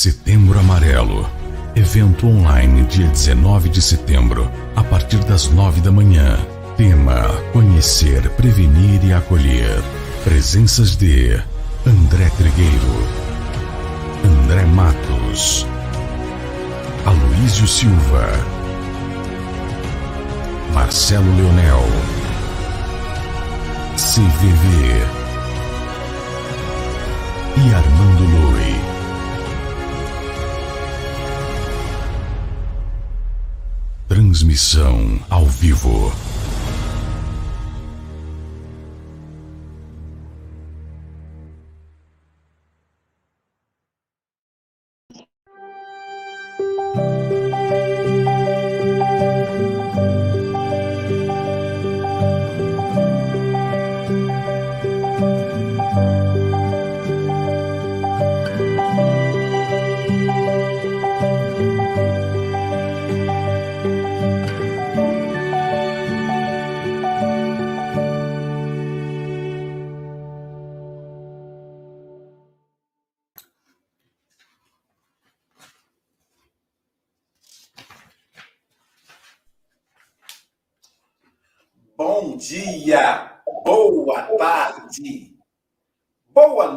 Setembro Amarelo. Evento online dia 19 de setembro, a partir das 9 da manhã. Tema: Conhecer, Prevenir e Acolher. Presenças de André Trigueiro, André Matos, Aloísio Silva, Marcelo Leonel, CVV e Armando Lui. Transmissão ao vivo.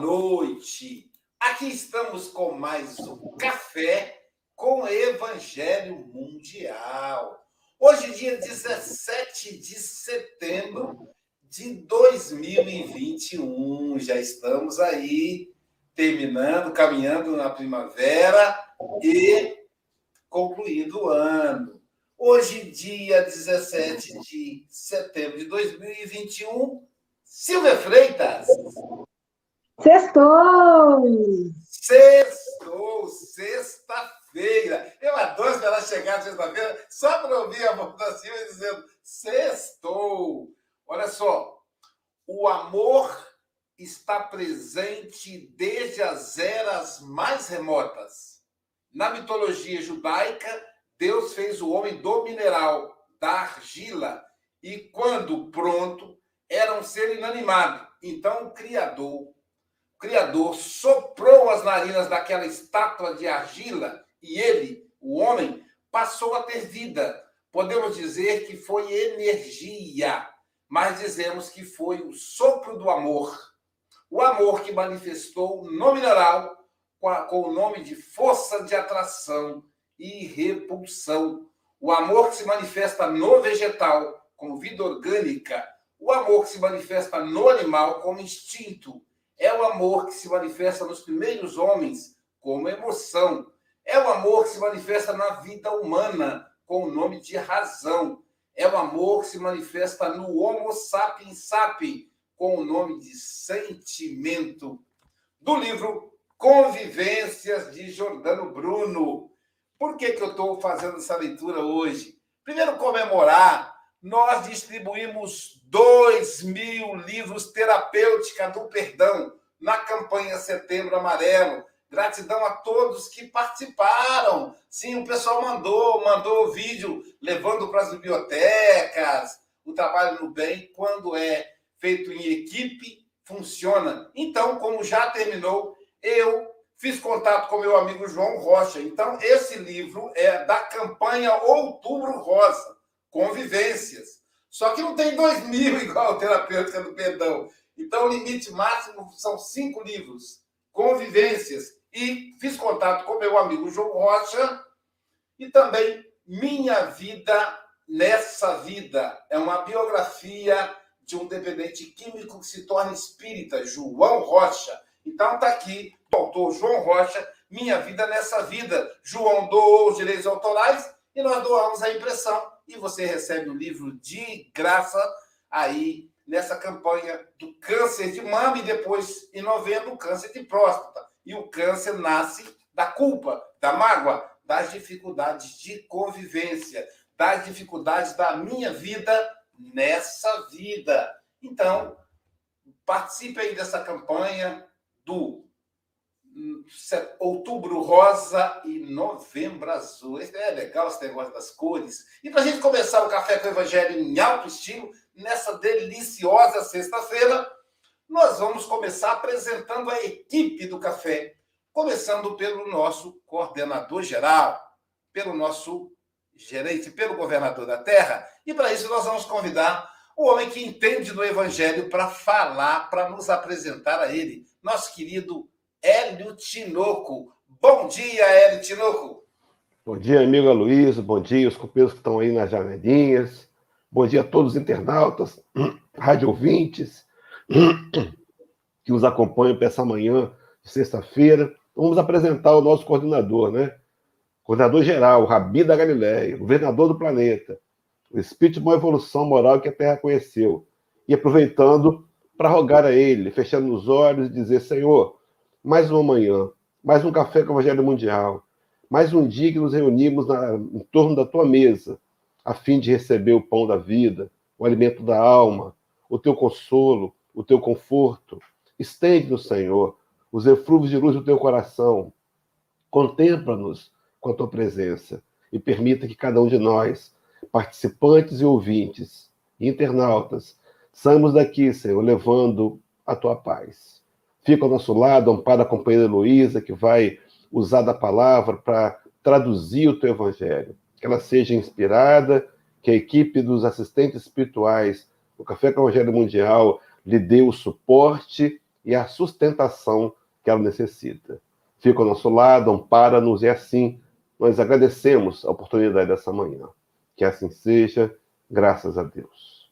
Noite. Aqui estamos com mais um café com Evangelho Mundial. Hoje, dia 17 de setembro de 2021. Já estamos aí terminando, caminhando na primavera e concluindo o ano. Hoje, dia 17 de setembro de 2021, Silvia Freitas. Sextou! Sextou, sexta-feira. Eu adoro ela chegar sexta-feira só para ouvir a voz da Silvia dizendo sextou. Olha só, o amor está presente desde as eras mais remotas. Na mitologia judaica, Deus fez o homem do mineral, da argila, e quando pronto, era um ser inanimado. Então o Criador, Criador soprou as narinas daquela estátua de argila e ele, o homem, passou a ter vida. Podemos dizer que foi energia, mas dizemos que foi o sopro do amor. O amor que manifestou no mineral com o nome de força de atração e repulsão. O amor que se manifesta no vegetal, como vida orgânica. O amor que se manifesta no animal, como instinto. É o amor que se manifesta nos primeiros homens, como emoção. É o amor que se manifesta na vida humana, com o nome de razão. É o amor que se manifesta no Homo sapiens sapiens, com o nome de sentimento. Do livro Convivências de Jordano Bruno, por que, que eu estou fazendo essa leitura hoje? Primeiro, comemorar. Nós distribuímos 2 mil livros terapêutica do perdão na campanha Setembro Amarelo. Gratidão a todos que participaram. Sim, o pessoal mandou, mandou o vídeo levando para as bibliotecas. O trabalho no bem, quando é feito em equipe, funciona. Então, como já terminou, eu Fiz contato com meu amigo João Rocha. Então, esse livro é da campanha Outubro Rosa, Convivências. Só que não tem dois mil igual a Terapêutica do Perdão. Então, o limite máximo são cinco livros, Convivências. E fiz contato com meu amigo João Rocha e também Minha Vida Nessa Vida. É uma biografia de um dependente químico que se torna espírita, João Rocha. Então, está aqui o autor João Rocha, Minha Vida Nessa Vida. João doou os direitos autorais e nós doamos a impressão. E você recebe o livro de graça aí nessa campanha do câncer de mama e depois, em novembro, o câncer de próstata. E o câncer nasce da culpa, da mágoa, das dificuldades de convivência, das dificuldades da minha vida nessa vida. Então, participe aí dessa campanha do outubro rosa e novembro azul. É legal esse negócio das cores. E para a gente começar o Café com o Evangelho em alto estilo, nessa deliciosa sexta-feira, nós vamos começar apresentando a equipe do café. começando pelo nosso coordenador geral, pelo nosso gerente, pelo governador da terra. E para isso nós vamos convidar o homem que entende do evangelho para falar, para nos apresentar a ele, nosso querido Hélio Tinoco. Bom dia, Hélio Tinoco. Bom dia, amigo Luiz. Bom dia, os companheiros que estão aí nas janelinhas. Bom dia a todos os internautas, rádio ouvintes que nos acompanham para essa manhã de sexta-feira. Vamos apresentar o nosso coordenador, né? Coordenador geral, Rabi da Galileia, governador do planeta, o espírito de boa evolução moral que a Terra conheceu. E aproveitando para rogar a ele, fechando os olhos e dizer: Senhor, mais uma manhã, mais um café com o Evangelho Mundial, mais um dia que nos reunimos na, em torno da tua mesa, a fim de receber o pão da vida, o alimento da alma, o teu consolo, o teu conforto. Estende-nos, Senhor, os eflúvios de luz do teu coração. Contempla-nos com a tua presença e permita que cada um de nós, participantes e ouvintes, internautas, saímos daqui, Senhor, levando a tua paz. Fica ao nosso lado, ampara a companheira Luísa, que vai usar da palavra para traduzir o teu evangelho. Que ela seja inspirada, que a equipe dos assistentes espirituais do Café com o Evangelho Mundial lhe dê o suporte e a sustentação que ela necessita. Fica ao nosso lado, ampara-nos e assim nós agradecemos a oportunidade dessa manhã. Que assim seja, graças a Deus.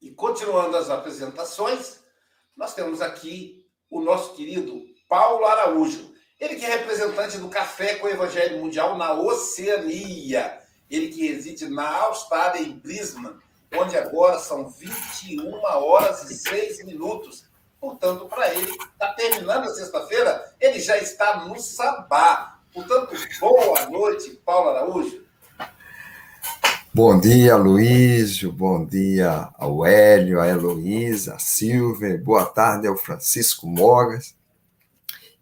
E continuando as apresentações, nós temos aqui o nosso querido Paulo Araújo. Ele que é representante do Café com o Evangelho Mundial na Oceania. Ele que reside na Austrália, em Brisbane, onde agora são 21 horas e 6 minutos. Portanto, para ele, está terminando a sexta-feira, ele já está no sabá. Portanto, boa noite, Paulo Araújo. Bom dia, Luísio. Bom dia ao Hélio, a Heloísa, a. Boa tarde ao Francisco Mogas.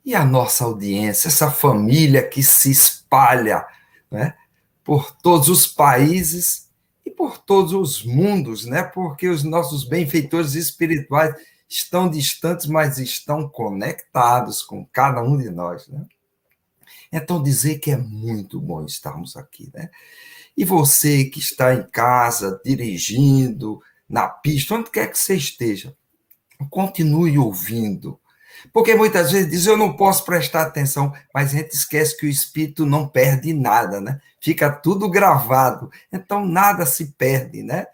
E a nossa audiência, essa família que se espalha né, por todos os países e por todos os mundos, né? Porque os nossos benfeitores espirituais estão distantes, mas estão conectados com cada um de nós, né? Então dizer que é muito bom estarmos aqui, né? E você que está em casa, dirigindo, na pista, onde quer que você esteja, continue ouvindo, porque muitas vezes diz, eu não posso prestar atenção, mas a gente esquece que o espírito não perde nada, né? Fica tudo gravado. Então nada se perde, né?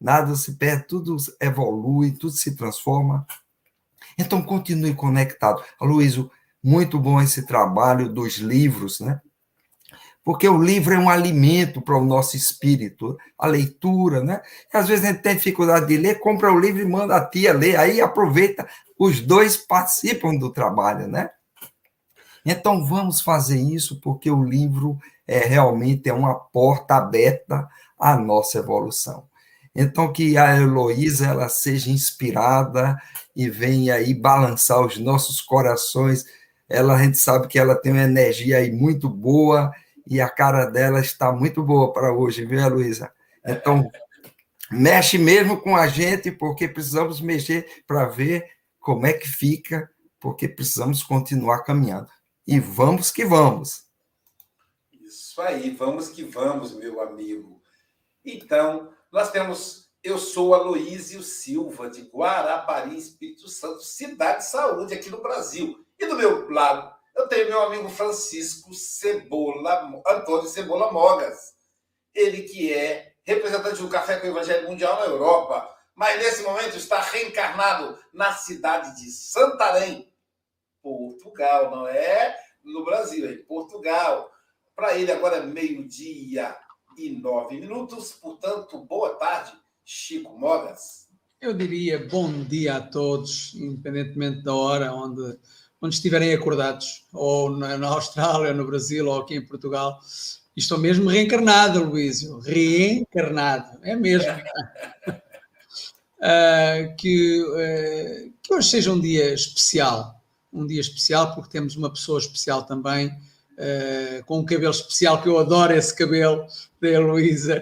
Nada se perde, tudo evolui, tudo se transforma. Então continue conectado. Luísio, muito bom esse trabalho dos livros, né? Porque o livro é um alimento para o nosso espírito, a leitura, né? E às vezes a gente tem dificuldade de ler, compra o livro e manda a tia ler, aí aproveita, os dois participam do trabalho, né? Então vamos fazer isso porque o livro é realmente é uma porta aberta à nossa evolução. Então que a Heloísa ela seja inspirada e venha aí balançar os nossos corações. Ela a gente sabe que ela tem uma energia aí muito boa e a cara dela está muito boa para hoje, viu, Luísa? Então, mexe mesmo com a gente, porque precisamos mexer para ver como é que fica, porque precisamos continuar caminhando. E vamos que vamos. Isso aí, vamos que vamos, meu amigo. Então, nós temos. Eu sou Aloísio Silva, de Guarapari, Espírito Santo, cidade de saúde aqui no Brasil. E do meu lado, eu tenho meu amigo Francisco Cebola, Antônio Cebola Mogas. Ele que é representante do Café com o Evangelho Mundial na Europa, mas nesse momento está reencarnado na cidade de Santarém, Portugal, não é no Brasil, em Portugal. Para ele agora é meio-dia e nove minutos, portanto, boa tarde, Chico Mogas. Eu diria bom dia a todos, independentemente da hora onde onde estiverem acordados, ou na, na Austrália, ou no Brasil, ou aqui em Portugal. E estou mesmo reencarnado, Luísio, reencarnado, é mesmo. uh, que, uh, que hoje seja um dia especial, um dia especial porque temos uma pessoa especial também, uh, com um cabelo especial, que eu adoro esse cabelo da Heloísa,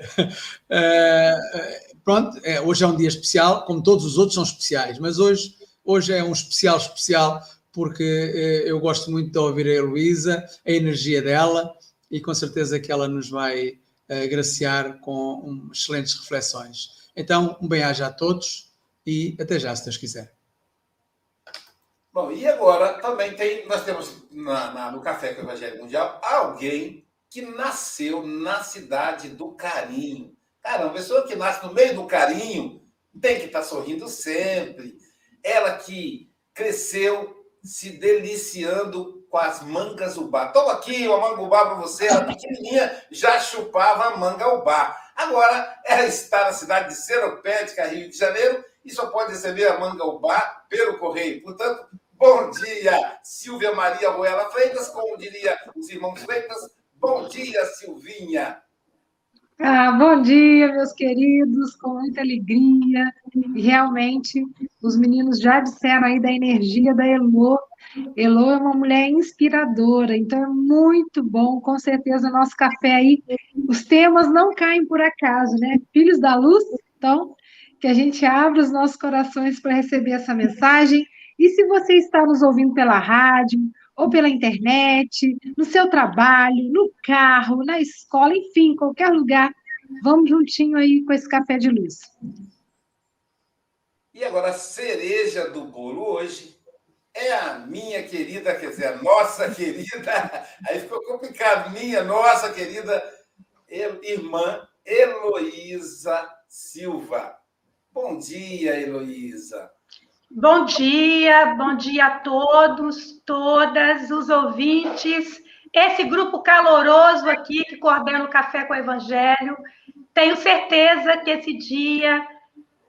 pronto, é, hoje é um dia especial, como todos os outros são especiais, mas hoje, hoje é um especial especial porque eh, eu gosto muito de ouvir a Heloísa, a energia dela, e com certeza que ela nos vai eh, agraciar com excelentes reflexões. Então, um bem-aja a todos e até já, se Deus quiser. Bom, e agora também tem, nós temos na, na, no Café com o Evangelho Mundial alguém que nasceu na cidade do carinho. Caramba, pessoa que nasce no meio do carinho tem que estar sorrindo sempre. Ela que cresceu se deliciando com as mangas ubá. Toma aqui uma manga ubá para você. Ela pequenininha já chupava a manga ubá. Agora, ela está na cidade de Seropédica, Rio de Janeiro, e só pode receber a manga ubá pelo correio. Portanto, bom dia, Silvia Maria Roela Freitas, como diria os irmãos Freitas. Bom dia, Silvinha. Ah, bom dia, meus queridos, com muita alegria. Realmente, os meninos já disseram aí da energia da Elo. Elo é uma mulher inspiradora, então é muito bom, com certeza, o nosso café aí. Os temas não caem por acaso, né? Filhos da luz, então, que a gente abra os nossos corações para receber essa mensagem. E se você está nos ouvindo pela rádio, ou pela internet, no seu trabalho, no carro, na escola, enfim, qualquer lugar. Vamos juntinho aí com esse café de luz. E agora, a cereja do bolo hoje é a minha querida, quer dizer, a nossa querida, aí ficou complicado, minha, nossa querida irmã Heloísa Silva. Bom dia, Heloísa. Bom dia, bom dia a todos, todas, os ouvintes, esse grupo caloroso aqui que coordena o Café com o Evangelho. Tenho certeza que esse dia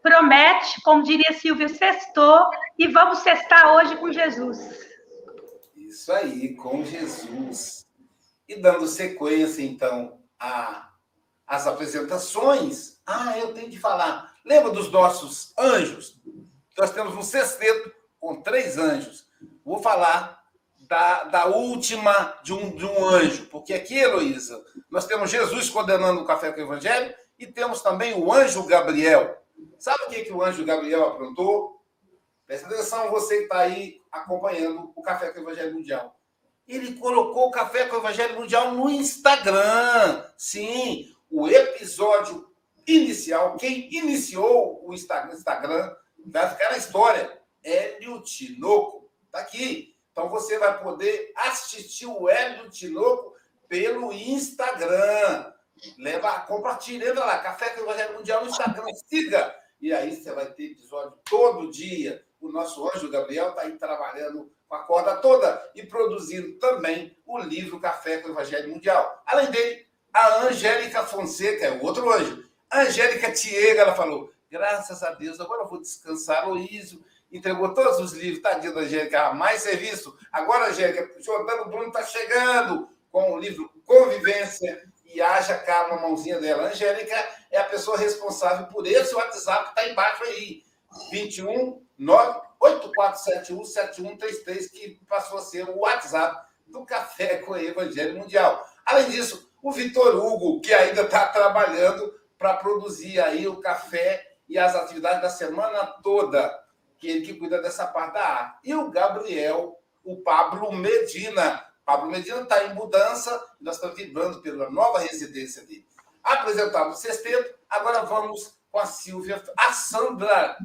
promete, como diria Silvio, sextou, e vamos sextar hoje com Jesus. Isso aí, com Jesus. E dando sequência, então, às apresentações, ah, eu tenho de falar. Lembra dos nossos anjos? Nós temos um sexteto com três anjos. Vou falar da, da última de um, de um anjo, porque aqui, Heloísa, nós temos Jesus condenando o café com o Evangelho e temos também o anjo Gabriel. Sabe o que, que o anjo Gabriel aprontou? Presta atenção, você que está aí acompanhando o Café com o Evangelho Mundial. Ele colocou o Café com o Evangelho Mundial no Instagram. Sim, o episódio inicial, quem iniciou o Instagram vai ficar na história. Hélio Tinoco. Está aqui. Então você vai poder assistir o Hélio Tinoco pelo Instagram. Leva, compartilha, entra lá, Café com Evangelho Mundial no Instagram, siga. E aí você vai ter episódio todo dia. O nosso anjo Gabriel está aí trabalhando com a corda toda e produzindo também o livro Café com Evangelho Mundial. Além dele, a Angélica Fonseca, é o outro anjo. Angélica Tiega, ela falou: Graças a Deus, agora eu vou descansar. Luísio entregou todos os livros, tadinha da Angélica, mais serviço. Agora, Angélica, Jordano Bruno está chegando com o livro Convivência e haja calma, mãozinha dela. Angélica é a pessoa responsável por esse WhatsApp que está embaixo aí. 21 8471 7133, que passou a ser o WhatsApp do Café com o Evangelho Mundial. Além disso, o Vitor Hugo, que ainda está trabalhando para produzir aí o café e as atividades da semana toda, que ele que cuida dessa parte da arte. E o Gabriel, o Pablo Medina. Pablo Medina está em mudança, nós estamos vibrando pela nova residência dele. Apresentado o sexteto, agora vamos com a Silvia, a Sandra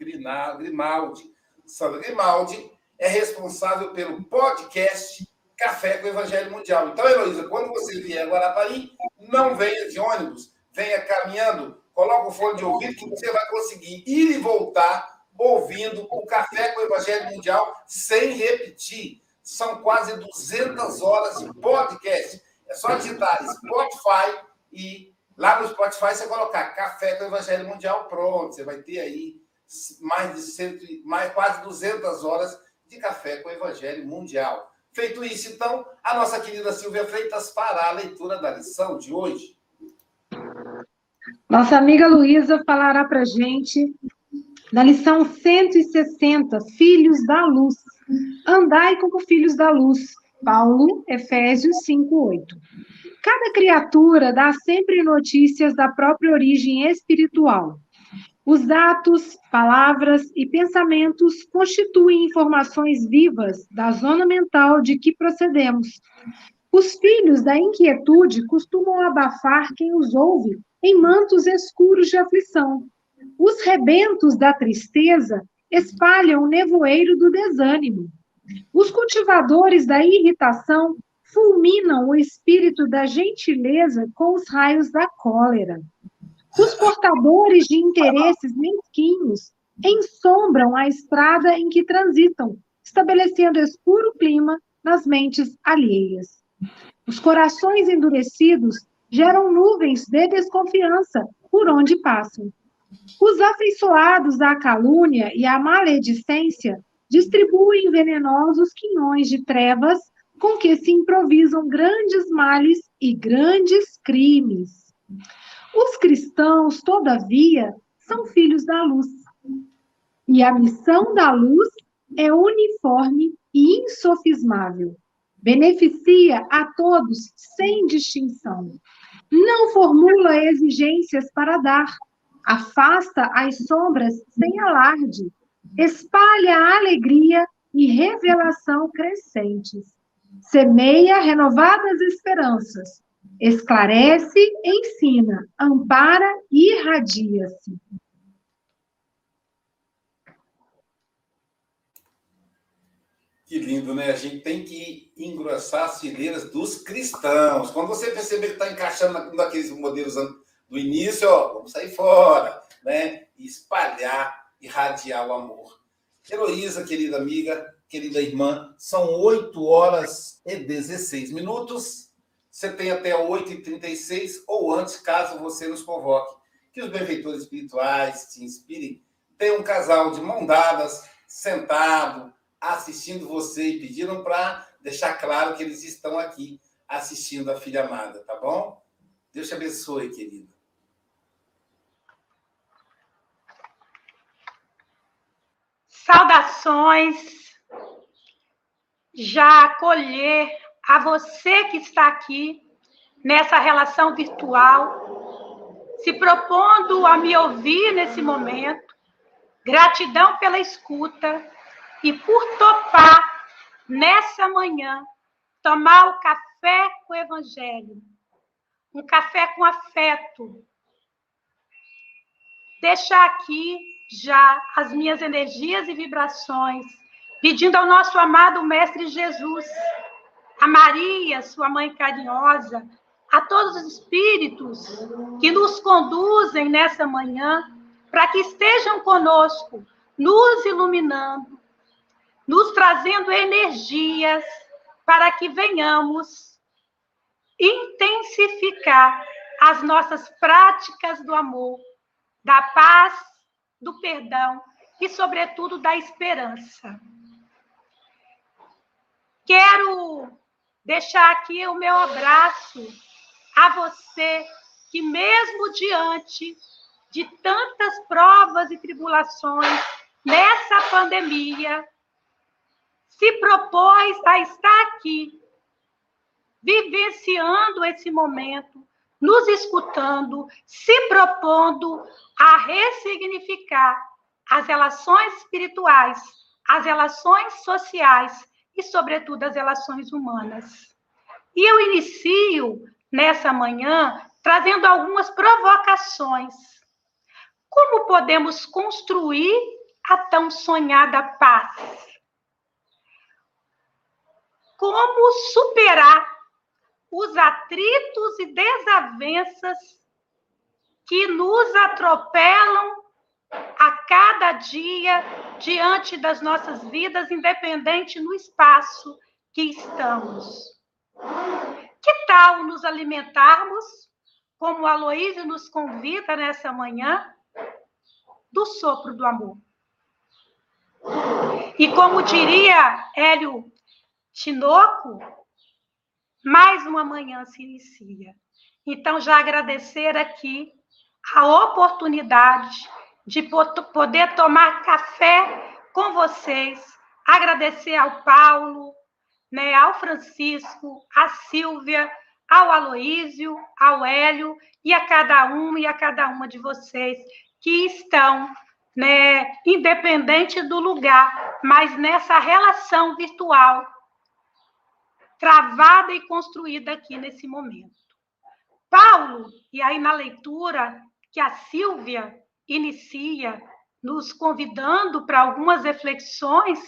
Grimaldi. Sandra Grimaldi é responsável pelo podcast Café com o Evangelho Mundial. Então, Heloísa, quando você vier a Guarapari, não venha de ônibus, venha caminhando, coloca o fone de ouvido que você vai conseguir ir e voltar ouvindo o Café com o Evangelho Mundial sem repetir. São quase 200 horas de podcast. É só digitar Spotify e lá no Spotify você colocar Café com o Evangelho Mundial, pronto. Você vai ter aí mais de cento, mais quase 200 horas de Café com o Evangelho Mundial. Feito isso, então, a nossa querida Silvia Freitas fará a leitura da lição de hoje. Nossa amiga Luísa falará para gente na lição 160, Filhos da Luz. Andai como filhos da luz. Paulo, Efésios 5:8. Cada criatura dá sempre notícias da própria origem espiritual. Os atos, palavras e pensamentos constituem informações vivas da zona mental de que procedemos. Os filhos da inquietude costumam abafar quem os ouve em mantos escuros de aflição. Os rebentos da tristeza espalham o nevoeiro do desânimo. Os cultivadores da irritação fulminam o espírito da gentileza com os raios da cólera. Os portadores de interesses mesquinhos ensombram a estrada em que transitam, estabelecendo escuro clima nas mentes alheias. Os corações endurecidos geram nuvens de desconfiança por onde passam. Os afeiçoados à calúnia e à maledicência distribuem venenosos quinhões de trevas com que se improvisam grandes males e grandes crimes. Os cristãos, todavia, são filhos da luz. E a missão da luz é uniforme e insofismável. Beneficia a todos sem distinção. Não formula exigências para dar. Afasta as sombras sem alarde. Espalha a alegria e revelação crescentes. Semeia renovadas esperanças esclarece, ensina, ampara e irradia-se. Que lindo, né? A gente tem que engrossar as fileiras dos cristãos. Quando você perceber que está encaixando daqueles modelos do início, ó, vamos sair fora, né? E espalhar, irradiar o amor. Heloísa, querida amiga, querida irmã, são 8 horas e 16 minutos. Você tem até 8h36 ou antes, caso você nos convoque. Que os benfeitores espirituais te inspirem. Tem um casal de mão dadas, sentado, assistindo você e pediram para deixar claro que eles estão aqui assistindo a filha amada, tá bom? Deus te abençoe, querida. Saudações. Já acolher a você que está aqui nessa relação virtual, se propondo a me ouvir nesse momento. Gratidão pela escuta e por topar nessa manhã tomar o café com o evangelho, um café com afeto. Deixar aqui já as minhas energias e vibrações, pedindo ao nosso amado mestre Jesus a Maria, sua mãe carinhosa, a todos os espíritos que nos conduzem nessa manhã, para que estejam conosco, nos iluminando, nos trazendo energias para que venhamos intensificar as nossas práticas do amor, da paz, do perdão e, sobretudo, da esperança. Quero deixar aqui o meu abraço a você que, mesmo diante de tantas provas e tribulações nessa pandemia, se propôs a estar aqui, vivenciando esse momento, nos escutando, se propondo a ressignificar as relações espirituais, as relações sociais e, sobretudo, as relações humanas. E eu inicio nessa manhã trazendo algumas provocações. Como podemos construir a tão sonhada paz? Como superar os atritos e desavenças que nos atropelam a cada dia diante das nossas vidas, independente no espaço que estamos. Que tal nos alimentarmos, como Aloísio nos convida nessa manhã, do sopro do amor? E como diria Hélio Tinoco, mais uma manhã se inicia. Então, já agradecer aqui a oportunidade de poder tomar café com vocês, agradecer ao Paulo, né, ao Francisco, à Silvia, ao Aloísio, ao Hélio e a cada um e a cada uma de vocês que estão, né, independente do lugar, mas nessa relação virtual travada e construída aqui nesse momento. Paulo, e aí na leitura que a Silvia inicia, nos convidando para algumas reflexões,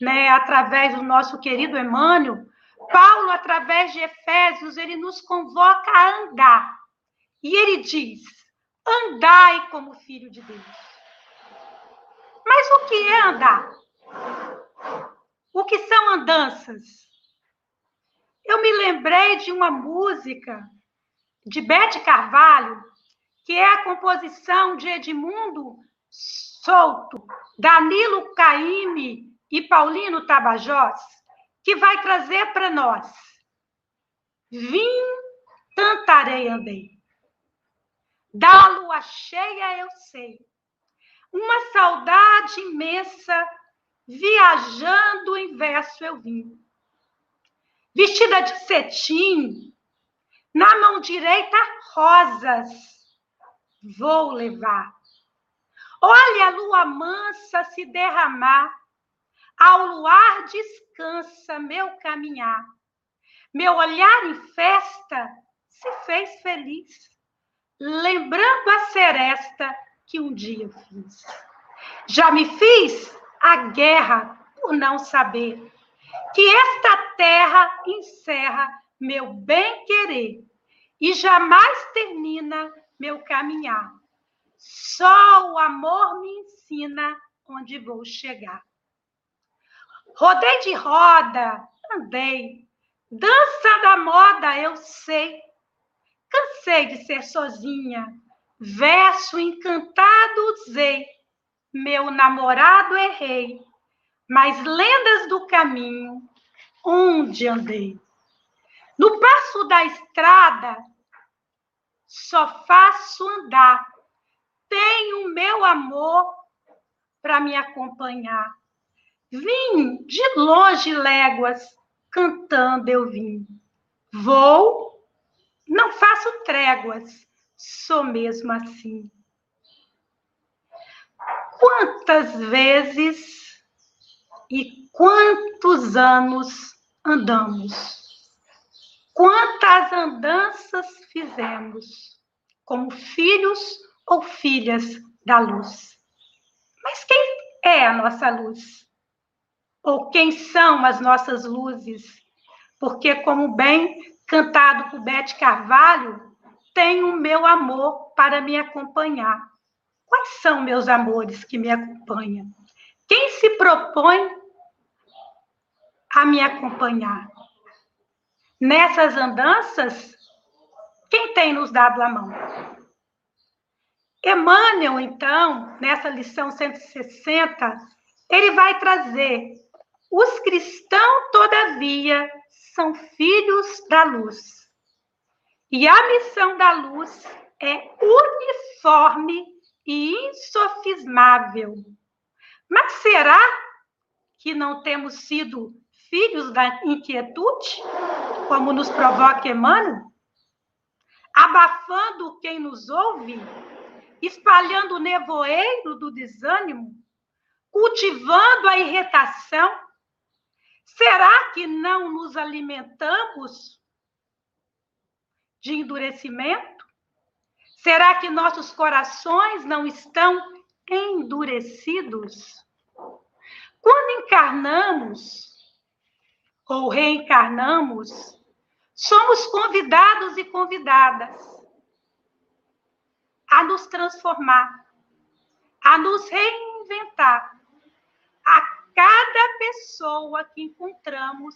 né, através do nosso querido Emmanuel, Paulo, através de Efésios, ele nos convoca a andar. E ele diz: andai como filho de Deus. Mas o que é andar? O que são andanças? Eu me lembrei de uma música de Bete Carvalho, que é a composição de Edmundo Souto, Danilo Caime e Paulino Tabajós, que vai trazer para nós. Vim, tanta areia andei. Da lua cheia eu sei. Uma saudade imensa, viajando em verso eu vim. Vestida de cetim, na mão direita rosas, vou levar. Olha a lua mansa se derramar, ao luar descansa meu caminhar. Meu olhar em festa se fez feliz lembrando a seresta que um dia fiz. Já me fiz a guerra por não saber que esta terra encerra meu bem-querer e jamais termina meu caminhar. Só o amor me ensina onde vou chegar. Rodei de roda, andei, dança da moda eu sei, Cansei de ser sozinha, verso encantado usei, meu namorado errei, mas lendas do caminho onde andei. No passo da estrada, só faço andar, tenho meu amor para me acompanhar. Vim de longe léguas, cantando eu vim. Vou não faço tréguas, sou mesmo assim. Quantas vezes e quantos anos andamos? Quantas andanças fizemos como filhos ou filhas da luz? Mas quem é a nossa luz? Ou quem são as nossas luzes? Porque, como bem cantado por Bete Carvalho, tenho o meu amor para me acompanhar. Quais são meus amores que me acompanham? Quem se propõe a me acompanhar? Nessas andanças, quem tem nos dado a mão? Emmanuel, então, nessa lição 160, ele vai trazer os cristãos, todavia, são filhos da luz. E a missão da luz é uniforme e insofismável. Mas será que não temos sido filhos da inquietude, como nos provoca Emmanuel? Abafando quem nos ouve, espalhando o nevoeiro do desânimo, cultivando a irritação, Será que não nos alimentamos de endurecimento? Será que nossos corações não estão endurecidos? Quando encarnamos ou reencarnamos, somos convidados e convidadas a nos transformar, a nos reinventar, a cada pessoa que encontramos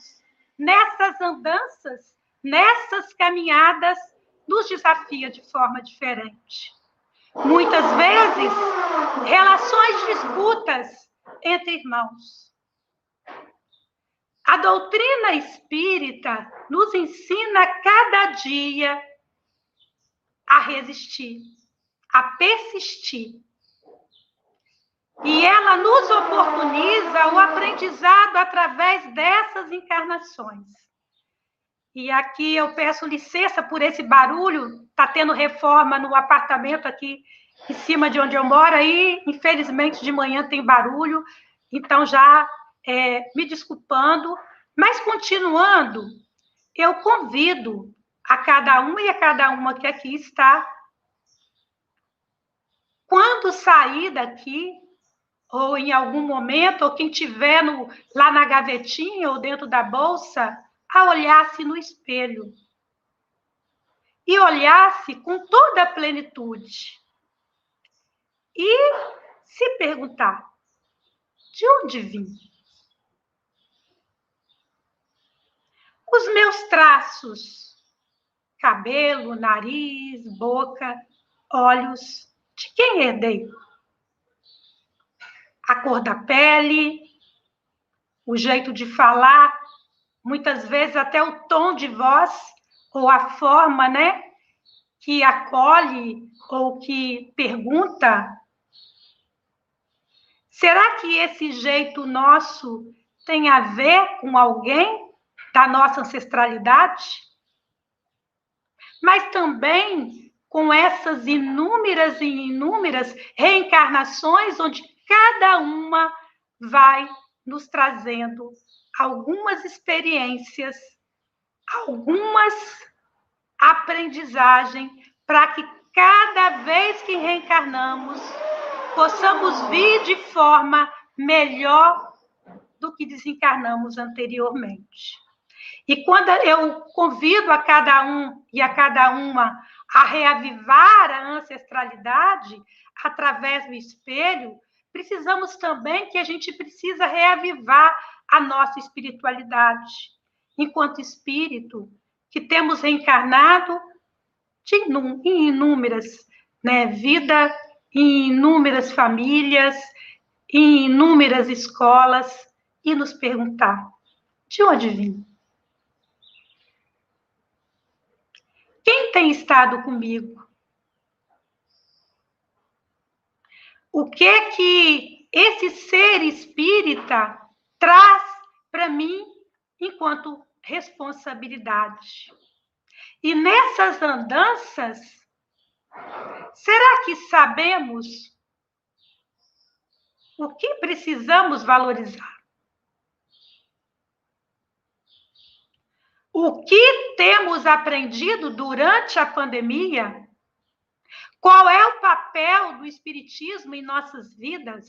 nessas andanças, nessas caminhadas, nos desafia de forma diferente. Muitas vezes, relações disputas entre irmãos. A doutrina espírita nos ensina cada dia a resistir, a persistir, e ela nos oportuniza o aprendizado através dessas encarnações. E aqui eu peço licença por esse barulho, está tendo reforma no apartamento aqui em cima de onde eu moro, aí, infelizmente, de manhã tem barulho, então já é, me desculpando, mas continuando, eu convido a cada um e a cada uma que aqui está, quando sair daqui, ou em algum momento, ou quem tiver no, lá na gavetinha ou dentro da bolsa, a olhar-se no espelho e olhasse com toda a plenitude e se perguntar: de onde vim? Os meus traços, cabelo, nariz, boca, olhos, de quem herdei? A cor da pele, o jeito de falar, muitas vezes até o tom de voz ou a forma, né, que acolhe ou que pergunta. Será que esse jeito nosso tem a ver com alguém da nossa ancestralidade? Mas também com essas inúmeras e inúmeras reencarnações, onde cada uma vai nos trazendo algumas experiências, algumas aprendizagem, para que cada vez que reencarnamos, possamos vir de forma melhor do que desencarnamos anteriormente. E quando eu convido a cada um e a cada uma a reavivar a ancestralidade através do espelho, precisamos também que a gente precisa reavivar a nossa espiritualidade. Enquanto espírito, que temos reencarnado em inúmeras né, vidas, em inúmeras famílias, em inúmeras escolas, e nos perguntar: de onde vim? Quem tem estado comigo? O que que esse ser espírita traz para mim enquanto responsabilidade? E nessas andanças, será que sabemos o que precisamos valorizar? O que temos aprendido durante a pandemia? Qual é o papel do Espiritismo em nossas vidas?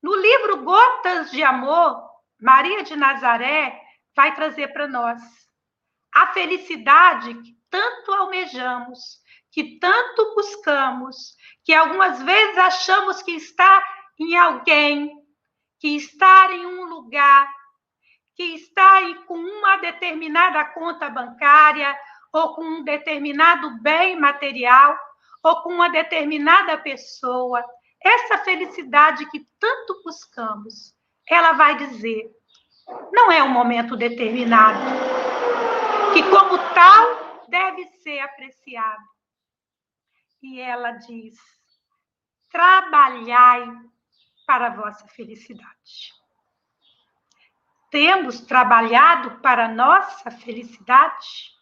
No livro Gotas de Amor, Maria de Nazaré vai trazer para nós a felicidade que tanto almejamos, que tanto buscamos, que algumas vezes achamos que está em alguém, que está em um lugar, que está aí com uma determinada conta bancária, ou com um determinado bem material, ou com uma determinada pessoa, essa felicidade que tanto buscamos, ela vai dizer: não é um momento determinado, que como tal deve ser apreciado. E ela diz: trabalhai para a vossa felicidade temos trabalhado para nossa felicidade?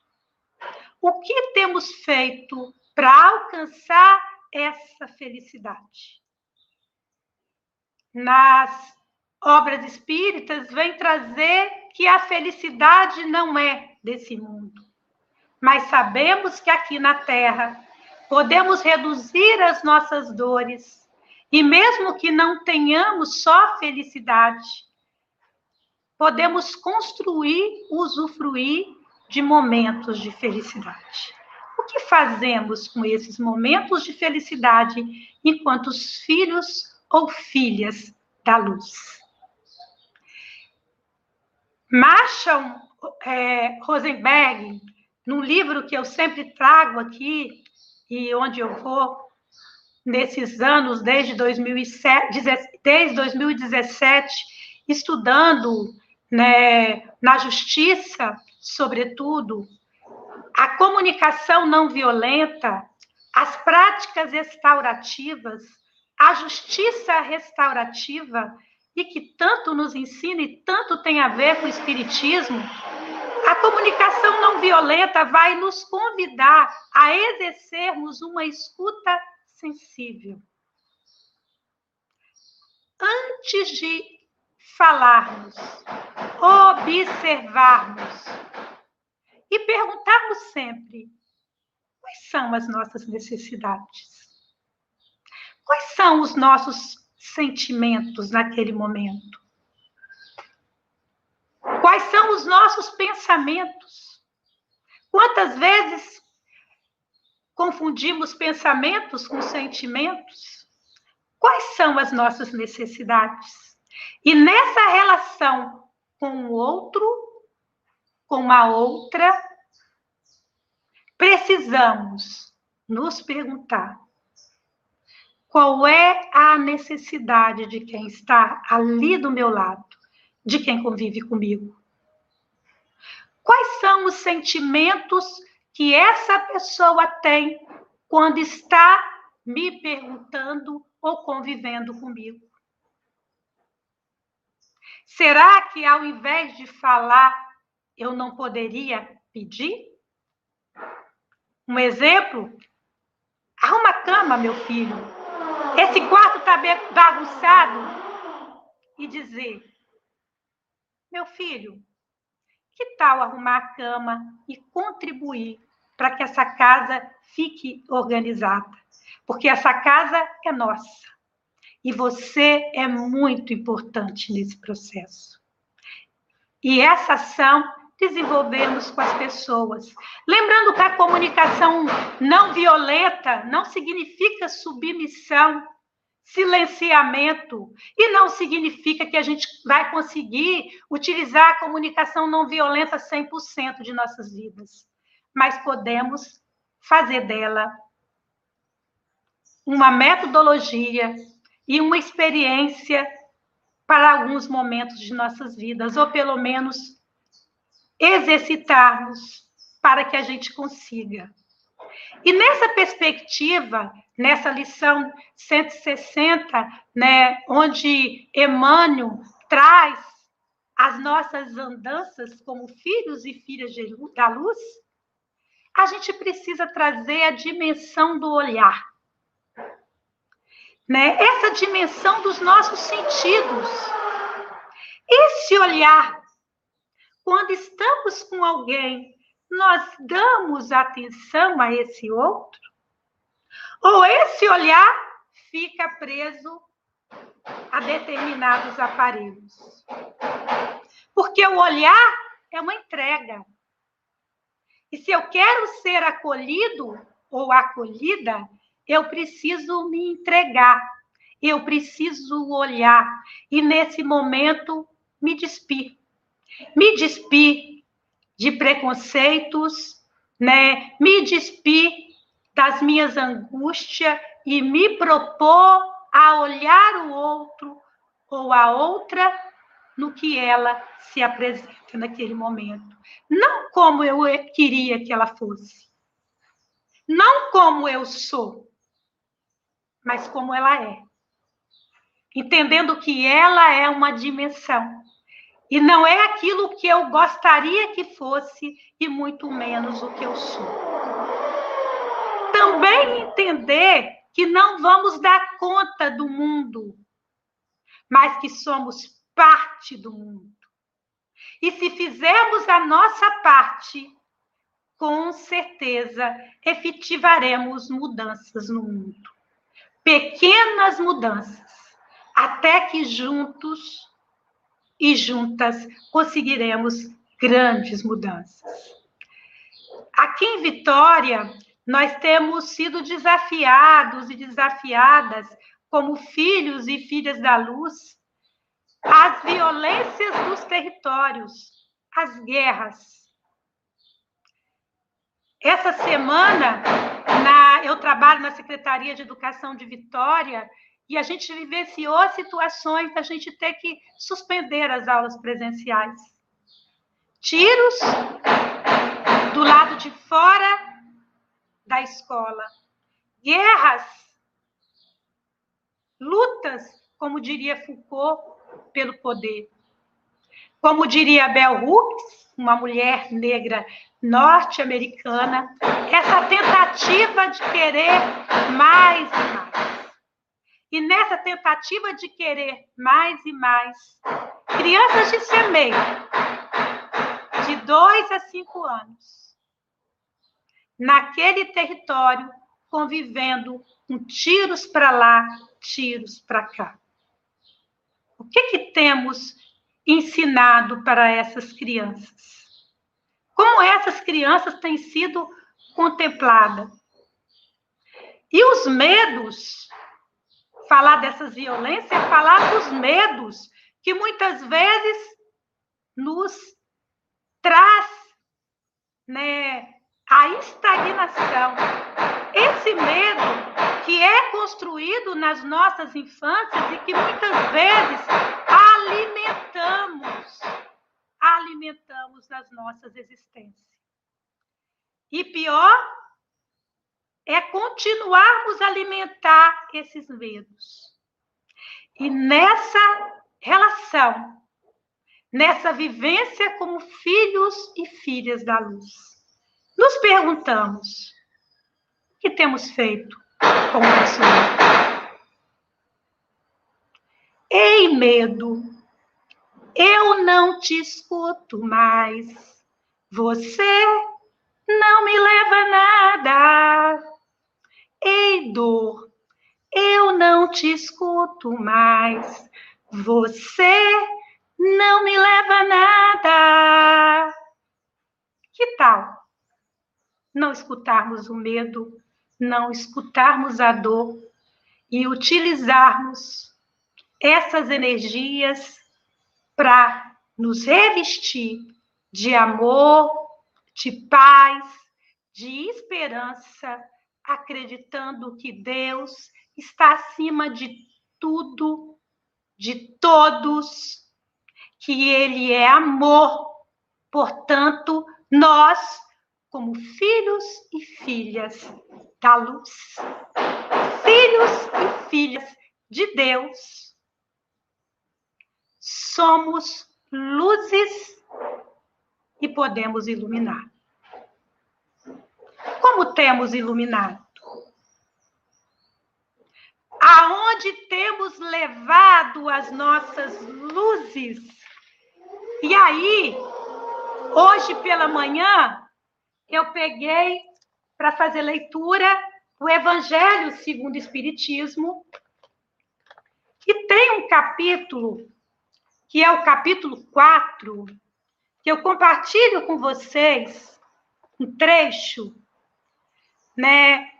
O que temos feito para alcançar essa felicidade? Nas obras espíritas, vem trazer que a felicidade não é desse mundo, mas sabemos que aqui na Terra podemos reduzir as nossas dores e, mesmo que não tenhamos só felicidade, podemos construir, usufruir de momentos de felicidade. O que fazemos com esses momentos de felicidade enquanto os filhos ou filhas da luz? Marshall é, Rosenberg, num livro que eu sempre trago aqui, e onde eu vou nesses anos, desde 2007, desde 2017, estudando né, na justiça, sobretudo, a comunicação não violenta, as práticas restaurativas, a justiça restaurativa, e que tanto nos ensina e tanto tem a ver com o Espiritismo, a comunicação não violenta vai nos convidar a exercermos uma escuta sensível. Antes de falarmos, observarmos e perguntarmos sempre: quais são as nossas necessidades? Quais são os nossos sentimentos naquele momento? Quais são os nossos pensamentos? Quantas vezes confundimos pensamentos com sentimentos? Quais são as nossas necessidades? E nessa relação com o outro, com uma outra, precisamos nos perguntar qual é a necessidade de quem está ali do meu lado, de quem convive comigo. Quais são os sentimentos que essa pessoa tem quando está me perguntando ou convivendo comigo? Será que ao invés de falar, eu não poderia pedir? Um exemplo? Arruma a cama, meu filho. Esse quarto está bagunçado. E dizer: Meu filho, que tal arrumar a cama e contribuir para que essa casa fique organizada? Porque essa casa é nossa. E você é muito importante nesse processo. E essa ação desenvolvemos com as pessoas. Lembrando que a comunicação não violenta não significa submissão, silenciamento, e não significa que a gente vai conseguir utilizar a comunicação não violenta 100% de nossas vidas, mas podemos fazer dela uma metodologia e uma experiência para alguns momentos de nossas vidas, ou pelo menos exercitarmos para que a gente consiga. E nessa perspectiva, nessa lição 160, né, onde Emmanuel traz as nossas andanças como filhos e filhas da luz, a gente precisa trazer a dimensão do olhar né? Essa dimensão dos nossos sentidos. Esse olhar, quando estamos com alguém, nós damos atenção a esse outro? Ou esse olhar fica preso a determinados aparelhos? Porque o olhar é uma entrega. E se eu quero ser acolhido ou acolhida, eu preciso me entregar, eu preciso olhar e nesse momento me despir. Me despir de preconceitos, né? Me despir das minhas angústias e me propor a olhar o outro ou a outra no que ela se apresenta naquele momento. Não como eu queria que ela fosse. Não como eu sou, mas como ela é. Entendendo que ela é uma dimensão. E não é aquilo que eu gostaria que fosse, e muito menos o que eu sou. Também entender que não vamos dar conta do mundo, mas que somos parte do mundo. E se fizermos a nossa parte, com certeza efetivaremos mudanças no mundo pequenas mudanças, até que juntos e juntas conseguiremos grandes mudanças. Aqui em Vitória, nós temos sido desafiados e desafiadas, como filhos e filhas da luz, às violências dos territórios, às guerras. Essa semana, na, eu trabalho na Secretaria de Educação de Vitória e a gente vivenciou situações da gente ter que suspender as aulas presenciais. Tiros do lado de fora da escola, guerras, lutas, como diria Foucault, pelo poder. Como diria Bell Hooks, uma mulher negra norte-americana, essa tentativa de querer mais e mais. E nessa tentativa de querer mais e mais, crianças de semeio, de dois a cinco anos, naquele território, convivendo com tiros para lá, tiros para cá. O que, que temos ensinado para essas crianças? Como essas crianças têm sido contempladas? E os medos, falar dessas violências é falar dos medos que muitas vezes nos traz né, a estagnação. Esse medo que é construído nas nossas infâncias e que muitas vezes alimentamos, alimentamos nas nossas existências. E pior é continuarmos a alimentar esses medos. E nessa relação, nessa vivência como filhos e filhas da luz, nos perguntamos: o que temos feito? com isso. Ei, medo, eu não te escuto mais. Você não me leva a nada. Ei, dor, eu não te escuto mais. Você não me leva a nada. Que tal não escutarmos o medo não escutarmos a dor e utilizarmos essas energias para nos revestir de amor, de paz, de esperança, acreditando que Deus está acima de tudo, de todos, que Ele é amor. Portanto, nós, como filhos e filhas da luz. Filhos e filhas de Deus, somos luzes e podemos iluminar. Como temos iluminado? Aonde temos levado as nossas luzes? E aí, hoje pela manhã, eu peguei para fazer leitura o Evangelho segundo o Espiritismo. E tem um capítulo, que é o capítulo 4, que eu compartilho com vocês um trecho né,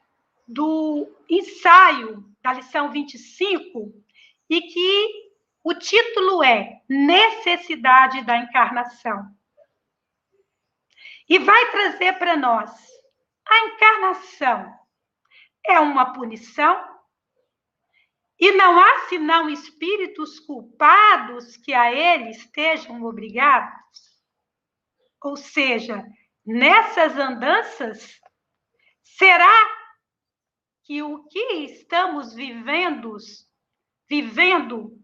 do ensaio da lição 25, e que o título é Necessidade da Encarnação. E vai trazer para nós a encarnação é uma punição? E não há senão espíritos culpados que a ele estejam obrigados? Ou seja, nessas andanças, será que o que estamos vivendo, vivendo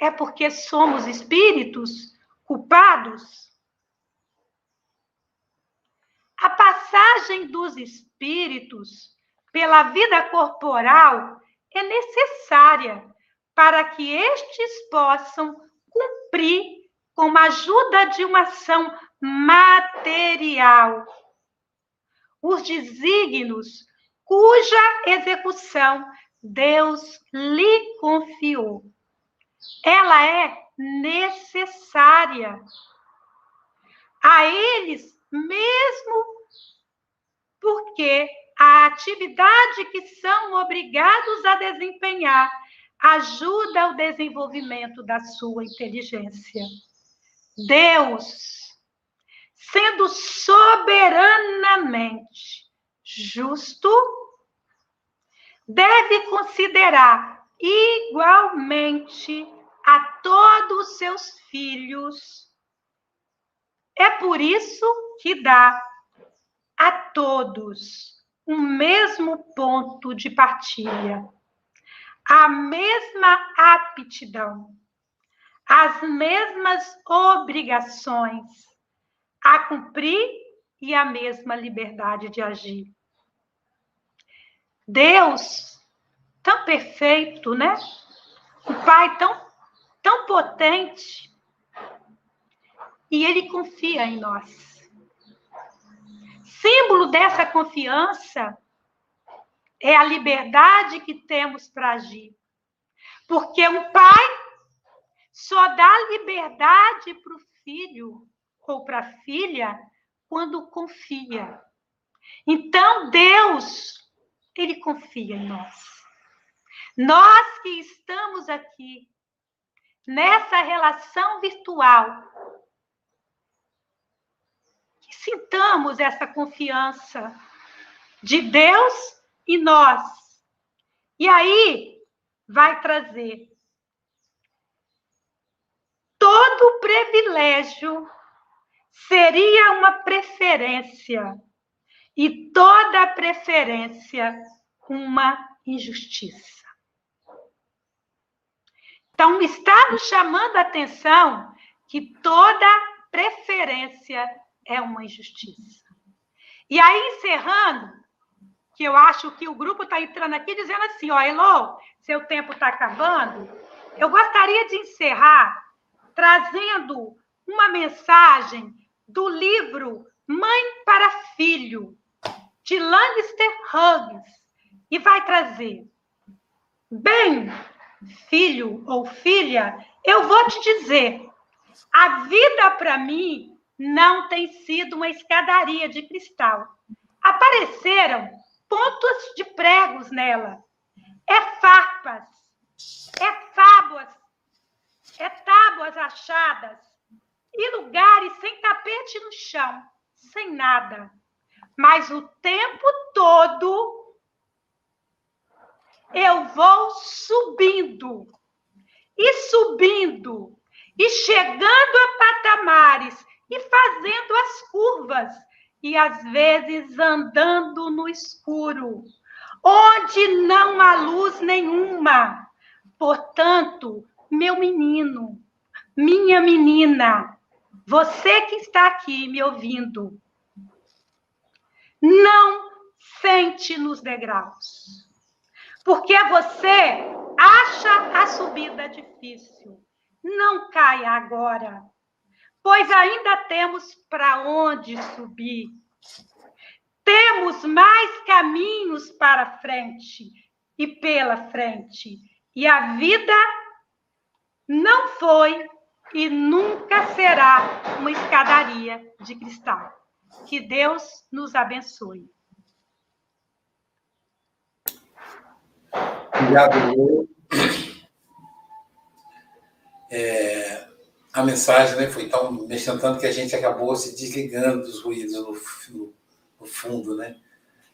é porque somos espíritos culpados? A passagem dos espíritos pela vida corporal é necessária para que estes possam cumprir com a ajuda de uma ação material os desígnios cuja execução Deus lhe confiou. Ela é necessária. A eles mesmo porque a atividade que são obrigados a desempenhar ajuda o desenvolvimento da sua inteligência. Deus, sendo soberanamente justo, deve considerar igualmente a todos os seus filhos. É por isso que dá a todos o mesmo ponto de partilha, a mesma aptidão, as mesmas obrigações, a cumprir e a mesma liberdade de agir. Deus, tão perfeito, né? O Pai tão, tão potente, e Ele confia em nós. Símbolo dessa confiança é a liberdade que temos para agir. Porque um pai só dá liberdade para o filho ou para a filha quando confia. Então, Deus, Ele confia em nós. Nós que estamos aqui, nessa relação virtual, sintamos essa confiança de Deus e nós. E aí vai trazer todo privilégio seria uma preferência e toda preferência uma injustiça. Então, está nos chamando a atenção que toda preferência é uma injustiça. E aí, encerrando, que eu acho que o grupo está entrando aqui dizendo assim: ó, Elô, seu tempo está acabando. Eu gostaria de encerrar trazendo uma mensagem do livro Mãe para Filho, de Lannister Hughes, e vai trazer. Bem, filho ou filha, eu vou te dizer, a vida para mim não tem sido uma escadaria de cristal. Apareceram pontos de pregos nela. É farpas, é tábuas, é tábuas achadas e lugares sem tapete no chão, sem nada. Mas o tempo todo eu vou subindo e subindo e chegando a patamares e fazendo as curvas e às vezes andando no escuro, onde não há luz nenhuma. Portanto, meu menino, minha menina, você que está aqui me ouvindo, não sente nos degraus, porque você acha a subida difícil. Não caia agora pois ainda temos para onde subir. Temos mais caminhos para frente e pela frente. E a vida não foi e nunca será uma escadaria de cristal. Que Deus nos abençoe. Obrigado, é, a mensagem né, foi tão mexendo tanto que a gente acabou se desligando dos ruídos no, no, no fundo, né?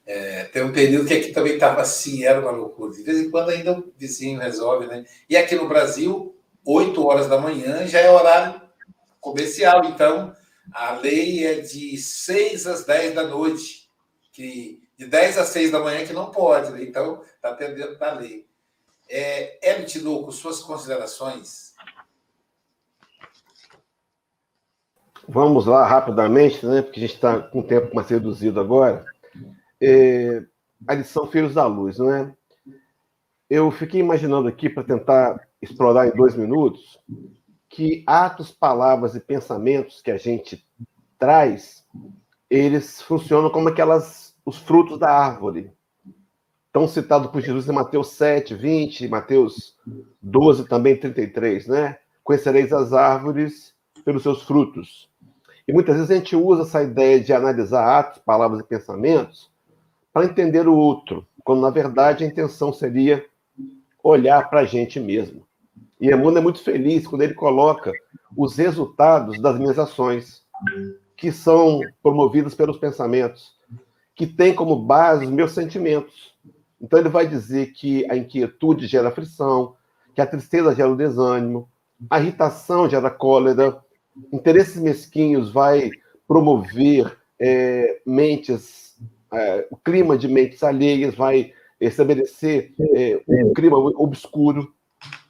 É, tem um período que aqui também estava assim, era uma loucura. De vez em quando ainda o vizinho resolve, né? E aqui no Brasil, 8 horas da manhã já é horário comercial, então a lei é de 6 às 10 da noite, que de 10 às 6 da manhã que não pode, né? então está dentro da lei. É, Hélio Tinoco, suas considerações Vamos lá rapidamente, né? Porque a gente está com o tempo mais reduzido agora. É, a lição Filhos da Luz, não é? Eu fiquei imaginando aqui para tentar explorar em dois minutos que atos, palavras e pensamentos que a gente traz, eles funcionam como aquelas os frutos da árvore. Tão citado por Jesus em Mateus 7, 20, Mateus 12, também 33, né? Conhecereis as árvores pelos seus frutos. E muitas vezes a gente usa essa ideia de analisar atos, palavras e pensamentos para entender o outro, quando na verdade a intenção seria olhar para a gente mesmo. E Emmanuel é muito feliz quando ele coloca os resultados das minhas ações, que são promovidas pelos pensamentos, que têm como base os meus sentimentos. Então ele vai dizer que a inquietude gera aflição, que a tristeza gera o desânimo, a irritação gera cólera, interesses mesquinhos vai promover é, mentes, é, o clima de mentes alheias vai estabelecer é, um clima obscuro,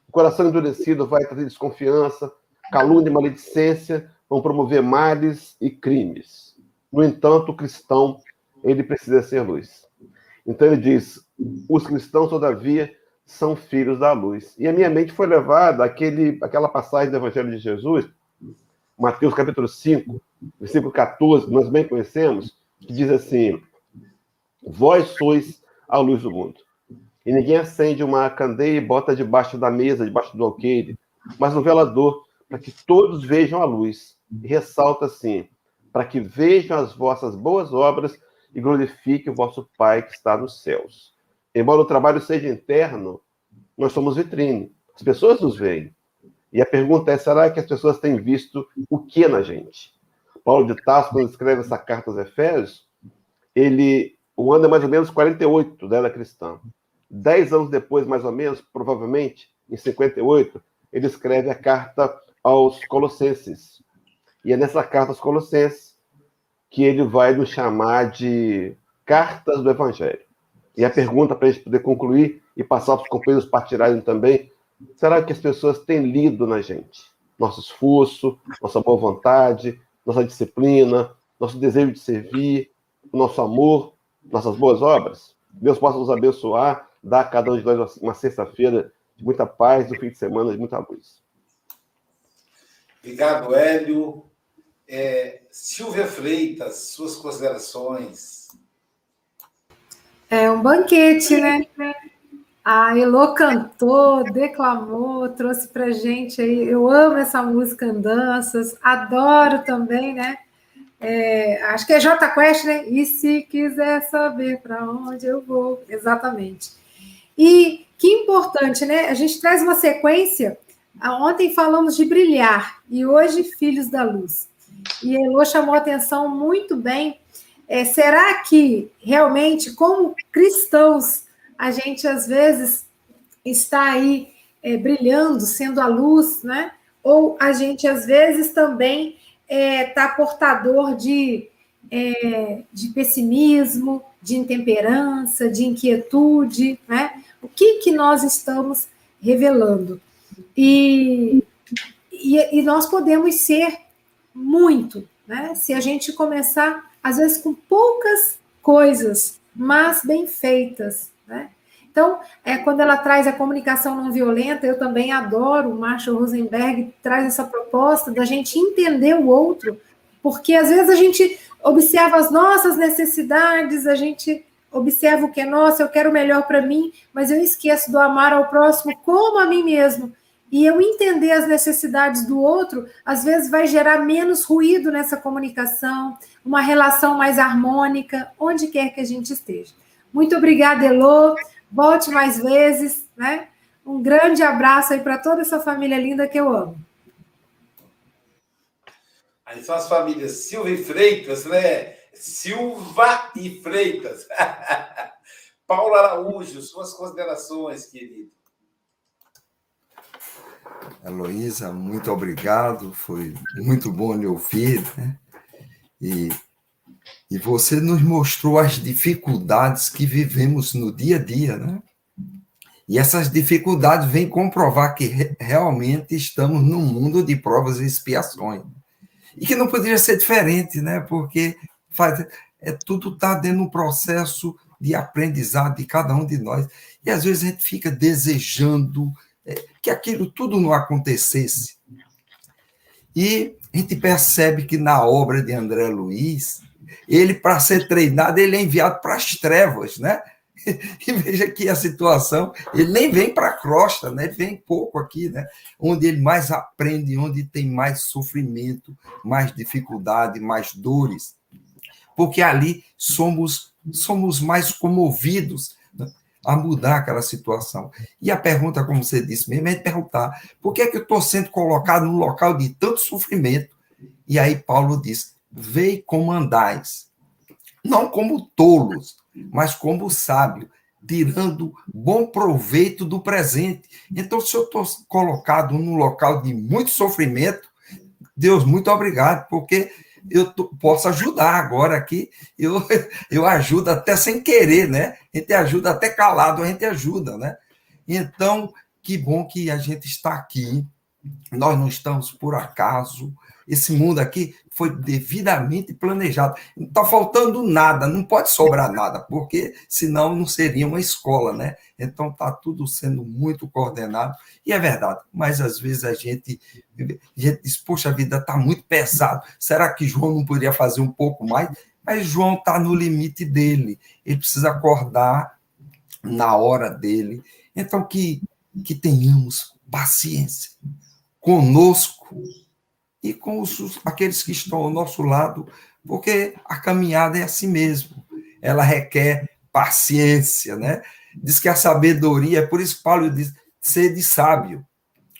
o coração endurecido vai trazer desconfiança, calúnia e maledicência vão promover males e crimes. No entanto, o cristão, ele precisa ser luz. Então ele diz: os cristãos, todavia, são filhos da luz. E a minha mente foi levada àquele, àquela passagem do Evangelho de Jesus, Mateus capítulo 5, versículo 14, nós bem conhecemos, que diz assim: Vós sois a luz do mundo. E ninguém acende uma candeia e bota debaixo da mesa, debaixo do alqueire, mas no velador, para que todos vejam a luz. E ressalta assim: para que vejam as vossas boas obras e glorifique o vosso Pai que está nos céus. Embora o trabalho seja interno, nós somos vitrine. As pessoas nos veem. E a pergunta é: será que as pessoas têm visto o que na gente? Paulo de Tarso, quando escreve essa carta aos Efésios, ele, o ano é mais ou menos 48 da era cristã. Dez anos depois, mais ou menos, provavelmente, em 58, ele escreve a carta aos Colossenses. E é nessa carta aos Colossenses que ele vai nos chamar de cartas do Evangelho. E a pergunta para a gente poder concluir e passar para os companheiros partirarem também: será que as pessoas têm lido na gente? Nosso esforço, nossa boa vontade, nossa disciplina, nosso desejo de servir, nosso amor, nossas boas obras? Deus possa nos abençoar, dar a cada um de nós uma sexta-feira de muita paz, um fim de semana de muita luz. Obrigado, Hélio. É, Silvia Freitas, suas considerações. É um banquete, né? A Elo cantou, declamou, trouxe pra gente aí. Eu amo essa música Andanças, adoro também, né? É, acho que é J Quest, né? E se quiser saber para onde eu vou, exatamente. E que importante, né? A gente traz uma sequência. Ontem falamos de brilhar e hoje filhos da luz. E Elo chamou atenção muito bem é, será que realmente, como cristãos, a gente às vezes está aí é, brilhando, sendo a luz, né? Ou a gente às vezes também está é, tá portador de, é, de pessimismo, de intemperança, de inquietude, né? O que, que nós estamos revelando? E, e, e nós podemos ser muito, né? Se a gente começar às vezes com poucas coisas, mas bem feitas, né? Então, é, quando ela traz a comunicação não violenta, eu também adoro, o Marshall Rosenberg traz essa proposta da gente entender o outro, porque às vezes a gente observa as nossas necessidades, a gente observa o que é nosso, eu quero o melhor para mim, mas eu esqueço do amar ao próximo como a mim mesmo. E eu entender as necessidades do outro, às vezes vai gerar menos ruído nessa comunicação, uma relação mais harmônica, onde quer que a gente esteja. Muito obrigada, Elô. Volte mais vezes, né? Um grande abraço aí para toda essa família linda que eu amo. Aí são as famílias Silva e Freitas, né? Silva e Freitas. Paulo Araújo, suas considerações, querido. Heloísa, muito obrigado, foi muito bom lhe ouvir, né? E, e você nos mostrou as dificuldades que vivemos no dia a dia, né? E essas dificuldades vêm comprovar que re realmente estamos num mundo de provas e expiações. E que não poderia ser diferente, né? Porque faz, é, tudo está dentro do processo de aprendizado de cada um de nós. E às vezes a gente fica desejando é, que aquilo tudo não acontecesse. E a gente percebe que na obra de André Luiz, ele, para ser treinado, ele é enviado para as trevas, né? E veja que a situação, ele nem vem para a crosta, né? Ele vem pouco aqui, né? Onde ele mais aprende, onde tem mais sofrimento, mais dificuldade, mais dores. Porque ali somos somos mais comovidos a mudar aquela situação. E a pergunta, como você disse mesmo, é perguntar: por que, é que eu estou sendo colocado num local de tanto sofrimento? E aí Paulo diz: vei como andais, não como tolos, mas como sábio, tirando bom proveito do presente. Então, se eu estou colocado num local de muito sofrimento, Deus, muito obrigado, porque eu posso ajudar agora aqui, eu, eu ajudo até sem querer, né? A gente ajuda até calado, a gente ajuda, né? Então, que bom que a gente está aqui, nós não estamos por acaso, esse mundo aqui foi devidamente planejado. Não está faltando nada, não pode sobrar nada, porque senão não seria uma escola, né? Então está tudo sendo muito coordenado, e é verdade, mas às vezes a gente, a gente diz, poxa, a vida está muito pesado, será que João não poderia fazer um pouco mais? Mas João está no limite dele, ele precisa acordar na hora dele. Então, que, que tenhamos paciência conosco e com os, aqueles que estão ao nosso lado, porque a caminhada é assim mesmo. Ela requer paciência, né? Diz que a sabedoria, é por isso que Paulo diz, ser de sábio.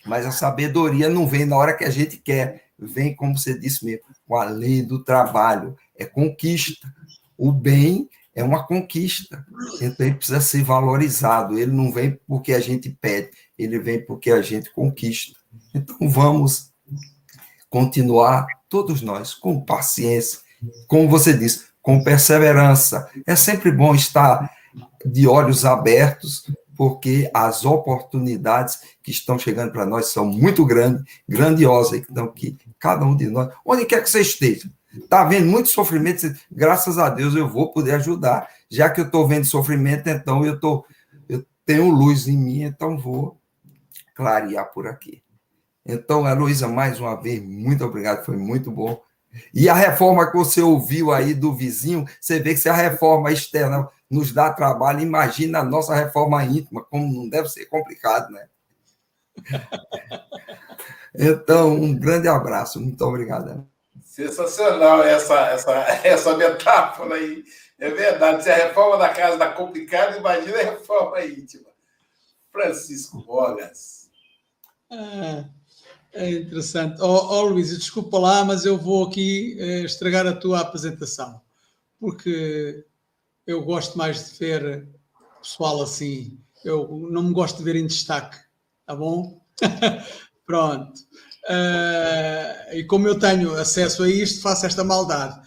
Mas a sabedoria não vem na hora que a gente quer, vem, como você disse mesmo, com a lei do trabalho, é conquista. O bem é uma conquista, então ele precisa ser valorizado. Ele não vem porque a gente pede, ele vem porque a gente conquista. Então vamos continuar, todos nós, com paciência, como você disse, com perseverança. É sempre bom estar de olhos abertos, porque as oportunidades que estão chegando para nós são muito grandes, grandiosas, então que cada um de nós, onde quer que você esteja, está vendo muito sofrimento, graças a Deus eu vou poder ajudar, já que eu estou vendo sofrimento, então eu, tô, eu tenho luz em mim, então vou clarear por aqui. Então, Heloísa, mais uma vez, muito obrigado, foi muito bom. E a reforma que você ouviu aí do vizinho, você vê que se a reforma externa nos dá trabalho, imagina a nossa reforma íntima, como não deve ser complicado, né? Então, um grande abraço, muito obrigado. Sensacional essa, essa, essa metáfora aí. É verdade, se a reforma da casa está complicada, imagina a reforma íntima. Francisco Bogas. Ah. É interessante. Oh, oh, Luís, desculpa lá, mas eu vou aqui eh, estragar a tua apresentação, porque eu gosto mais de ver pessoal assim. Eu não me gosto de ver em destaque, tá bom? Pronto. Uh, e como eu tenho acesso a isto, faço esta maldade.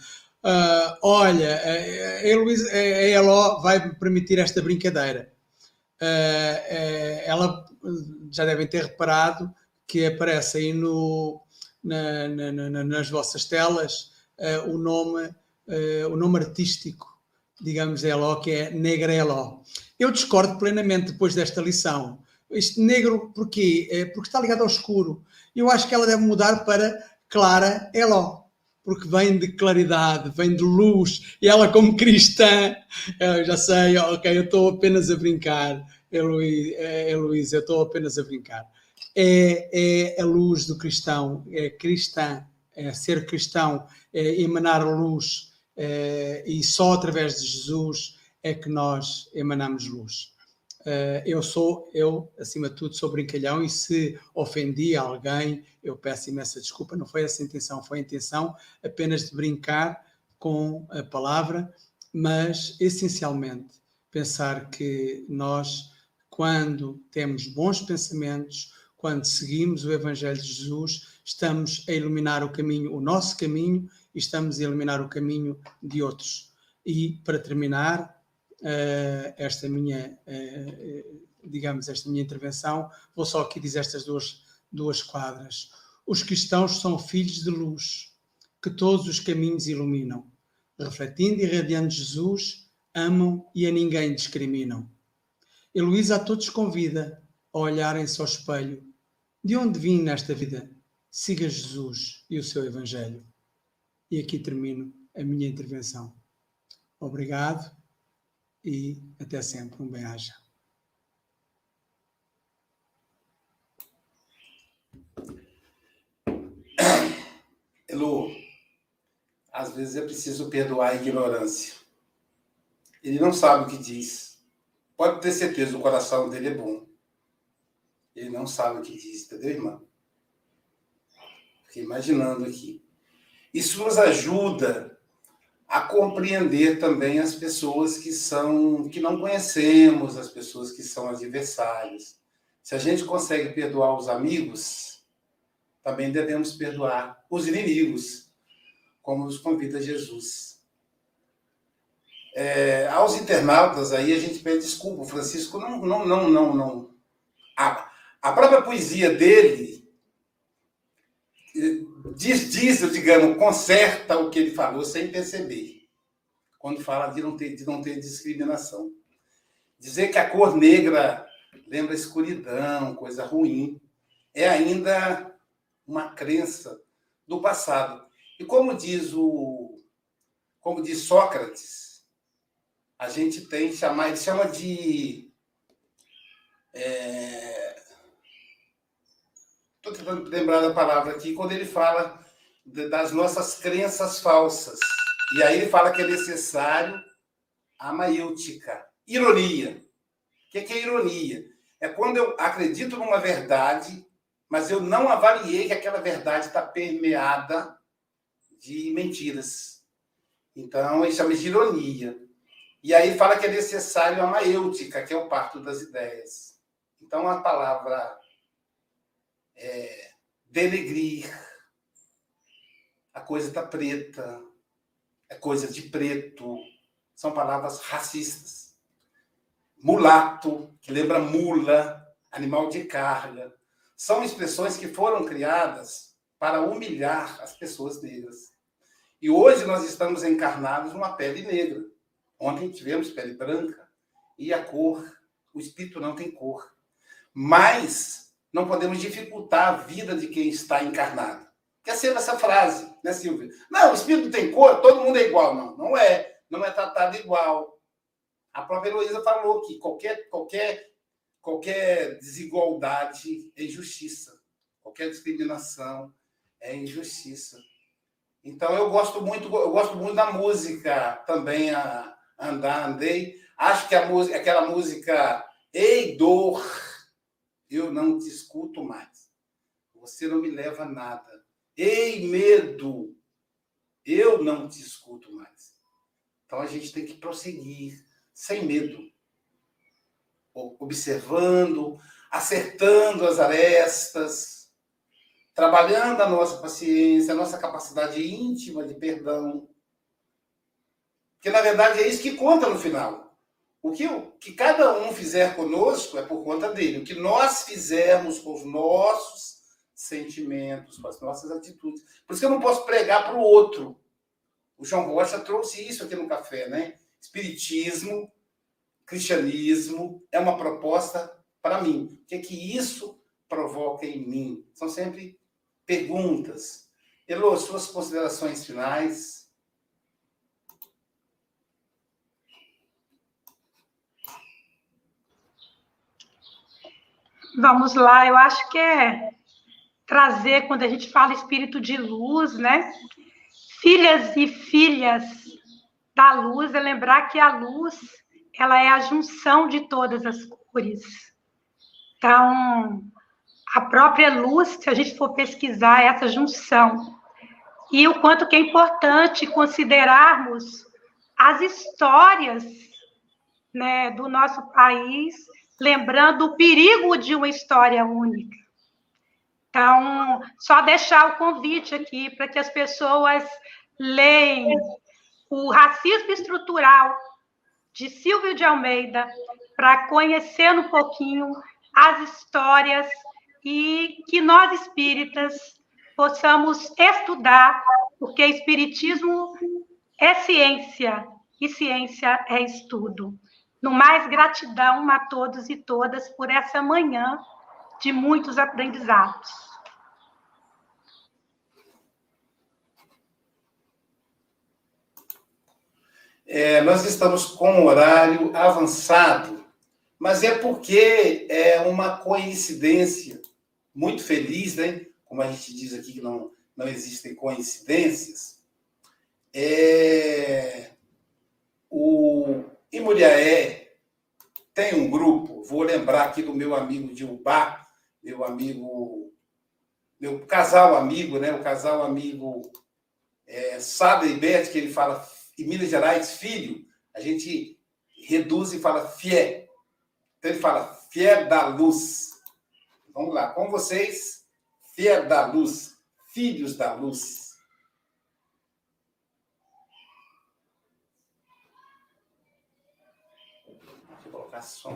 Uh, olha, a, a, Luís, a vai me permitir esta brincadeira. Uh, ela já devem ter reparado que aparece aí no, na, na, nas vossas telas uh, o, nome, uh, o nome artístico, digamos, Eló, que é Negra Eló. Eu discordo plenamente depois desta lição. Este negro, porquê? É porque está ligado ao escuro. Eu acho que ela deve mudar para Clara Eló porque vem de claridade, vem de luz, e ela como cristã, eu já sei, ok, eu estou apenas a brincar, Heloísa, eu estou apenas a brincar é, é a luz do cristão, é cristã, é ser cristão, é emanar luz, é, e só através de Jesus é que nós emanamos luz. Uh, eu sou, eu, acima de tudo, sou brincalhão e se ofendi alguém, eu peço imensa desculpa, não foi essa a intenção, foi a intenção apenas de brincar com a palavra, mas essencialmente pensar que nós, quando temos bons pensamentos, quando seguimos o Evangelho de Jesus, estamos a iluminar o caminho, o nosso caminho, e estamos a iluminar o caminho de outros. E para terminar uh, esta minha, uh, digamos, esta minha intervenção, vou só aqui dizer estas duas, duas quadras. Os cristãos são filhos de luz, que todos os caminhos iluminam. Refletindo e irradiando Jesus, amam e a ninguém discriminam. Heloísa a todos convida a olharem-se ao espelho de onde vim nesta vida? Siga Jesus e o seu Evangelho. E aqui termino a minha intervenção. Obrigado e até sempre. Um bem-aja. Elu, às vezes é preciso perdoar a ignorância. Ele não sabe o que diz. Pode ter certeza, o coração dele é bom. Ele não sabe o que diz, entendeu, irmã? Fiquei imaginando aqui. Isso nos ajuda a compreender também as pessoas que são que não conhecemos, as pessoas que são adversárias. Se a gente consegue perdoar os amigos, também devemos perdoar os inimigos, como nos convida Jesus. É, aos internautas aí a gente pede desculpa, o Francisco não não não não não a, a própria poesia dele diz, diz, digamos, conserta o que ele falou sem perceber. Quando fala de não ter, de não ter discriminação. Dizer que a cor negra lembra escuridão, coisa ruim, é ainda uma crença do passado. E como diz o como diz Sócrates, a gente tem chamar, ele chama de estou é, tentando lembrar da palavra aqui, quando ele fala das nossas crenças falsas. E aí ele fala que é necessário a maêutica, ironia. O que é ironia? É quando eu acredito numa verdade, mas eu não avaliei que aquela verdade está permeada de mentiras. Então, ele chama de ironia. E aí fala que é necessário a maêutica, que é o parto das ideias. Então, a palavra é, denegrir, a coisa está preta, é coisa de preto, são palavras racistas. Mulato, que lembra mula, animal de carga, são expressões que foram criadas para humilhar as pessoas negras. E hoje nós estamos encarnados numa pele negra. Ontem tivemos pele branca e a cor, o espírito não tem cor. Mas não podemos dificultar a vida de quem está encarnado. Quer ser essa frase, né, Silvia? Não, o espírito tem cor, todo mundo é igual. Não, não é. Não é tratado igual. A própria Heloísa falou que qualquer, qualquer, qualquer desigualdade é injustiça. Qualquer discriminação é injustiça. Então eu gosto muito, eu gosto muito da música também a andar, andei. Acho que a música, aquela música Ei dor, eu não te escuto mais. Você não me leva a nada. Ei medo, eu não te escuto mais. Então a gente tem que prosseguir sem medo, observando, acertando as arestas, trabalhando a nossa paciência, a nossa capacidade íntima de perdão. Porque, na verdade, é isso que conta no final. O que, o que cada um fizer conosco é por conta dele. O que nós fizermos com os nossos sentimentos, com as nossas atitudes. Por isso que eu não posso pregar para o outro. O João Rocha trouxe isso aqui no café, né? Espiritismo, cristianismo é uma proposta para mim. O que é que isso provoca em mim? São sempre perguntas. Elô, suas considerações finais. Vamos lá, eu acho que é trazer, quando a gente fala espírito de luz, né? Filhas e filhas da luz é lembrar que a luz ela é a junção de todas as cores. Então, a própria luz, se a gente for pesquisar é essa junção. E o quanto que é importante considerarmos as histórias né, do nosso país, lembrando o perigo de uma história única. Então, só deixar o convite aqui para que as pessoas leem o racismo estrutural de Silvio de Almeida para conhecer um pouquinho as histórias e que nós espíritas possamos estudar, porque espiritismo é ciência e ciência é estudo. No mais, gratidão a todos e todas por essa manhã de muitos aprendizados. É, nós estamos com horário avançado, mas é porque é uma coincidência muito feliz, né? Como a gente diz aqui que não, não existem coincidências. É, o Imuriaé tem um grupo, vou lembrar aqui do meu amigo de Ubá, meu amigo, meu casal amigo, né? O casal amigo é, Sada e Beth, que ele fala em Minas Gerais, filho, a gente reduz e fala fié. Então ele fala fié da luz. Vamos lá, com vocês, fié da luz, filhos da luz. colocar só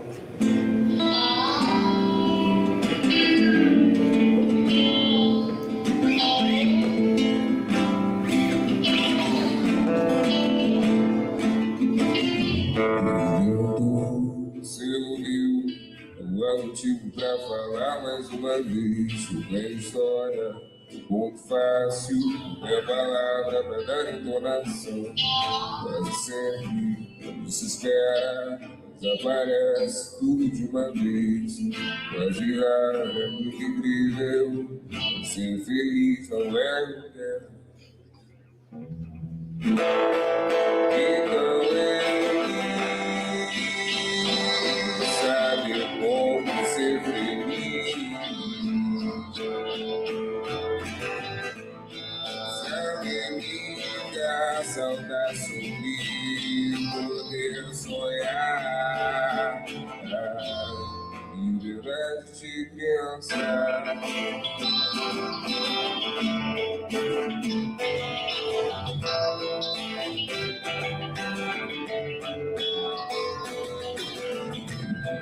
motivo pra falar mais uma vez sobre a história. Um ponto fácil é a palavra pra dar entonação. Mas sempre não se espera desaparece tudo de uma vez. Quase raro é muito incrível. Ser feliz não é o que é. Então ele sabe como ser feliz. Sabe me dar saudade, sorrir, poder sonhar. Pensar.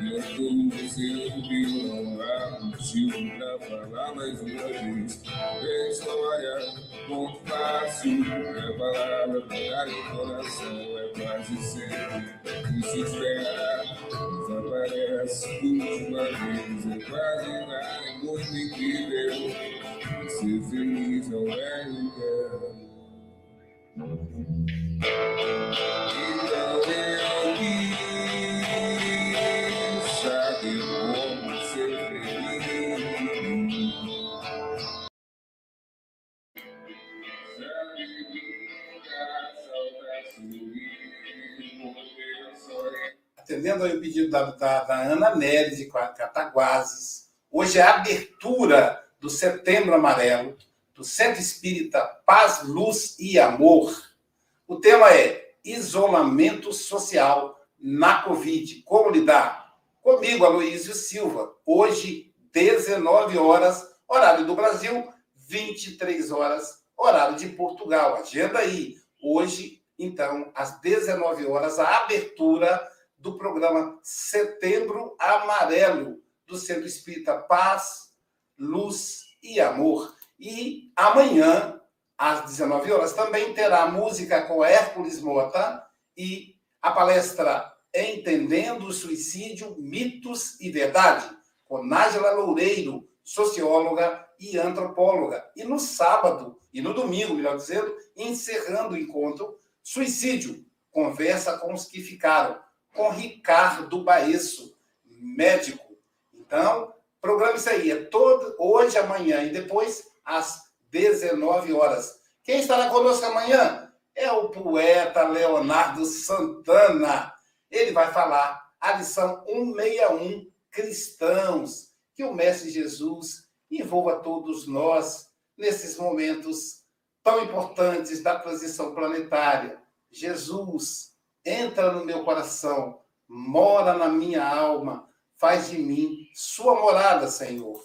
Eu dizendo que não há motivo pra falar mais uma vez. É história, muito fácil. É pra dar em coração. É quase sempre se espera. Desaparece tudo uma vez. É quase nada, é muito incrível. Ser feliz não é lugar. Então eu quis atendendo aí o pedido da, da, da Ana Nery de Cataguases, hoje é a abertura do Setembro Amarelo, do Centro Espírita Paz, Luz e Amor. O tema é isolamento social na Covid. Como lidar? Comigo, Aloysio Silva. Hoje, 19 horas, horário do Brasil, 23 horas, horário de Portugal. Agenda aí. Hoje, então, às 19 horas, a abertura do programa Setembro Amarelo, do Centro Espírita Paz, Luz e Amor. E amanhã, às 19 horas, também terá música com Hércules Mota e a palestra Entendendo o Suicídio, Mitos e Verdade, com Nájila Loureiro, socióloga e antropóloga. E no sábado, e no domingo, melhor dizendo, encerrando o encontro, Suicídio, conversa com os que ficaram, com Ricardo Baesso, médico. Então, programa isso aí, é todo, hoje, amanhã e depois, às 19 horas. Quem estará conosco amanhã é o poeta Leonardo Santana. Ele vai falar a lição 161, Cristãos, que o Mestre Jesus envolva todos nós nesses momentos tão importantes da transição planetária. Jesus, entra no meu coração, mora na minha alma, faz de mim sua morada, Senhor.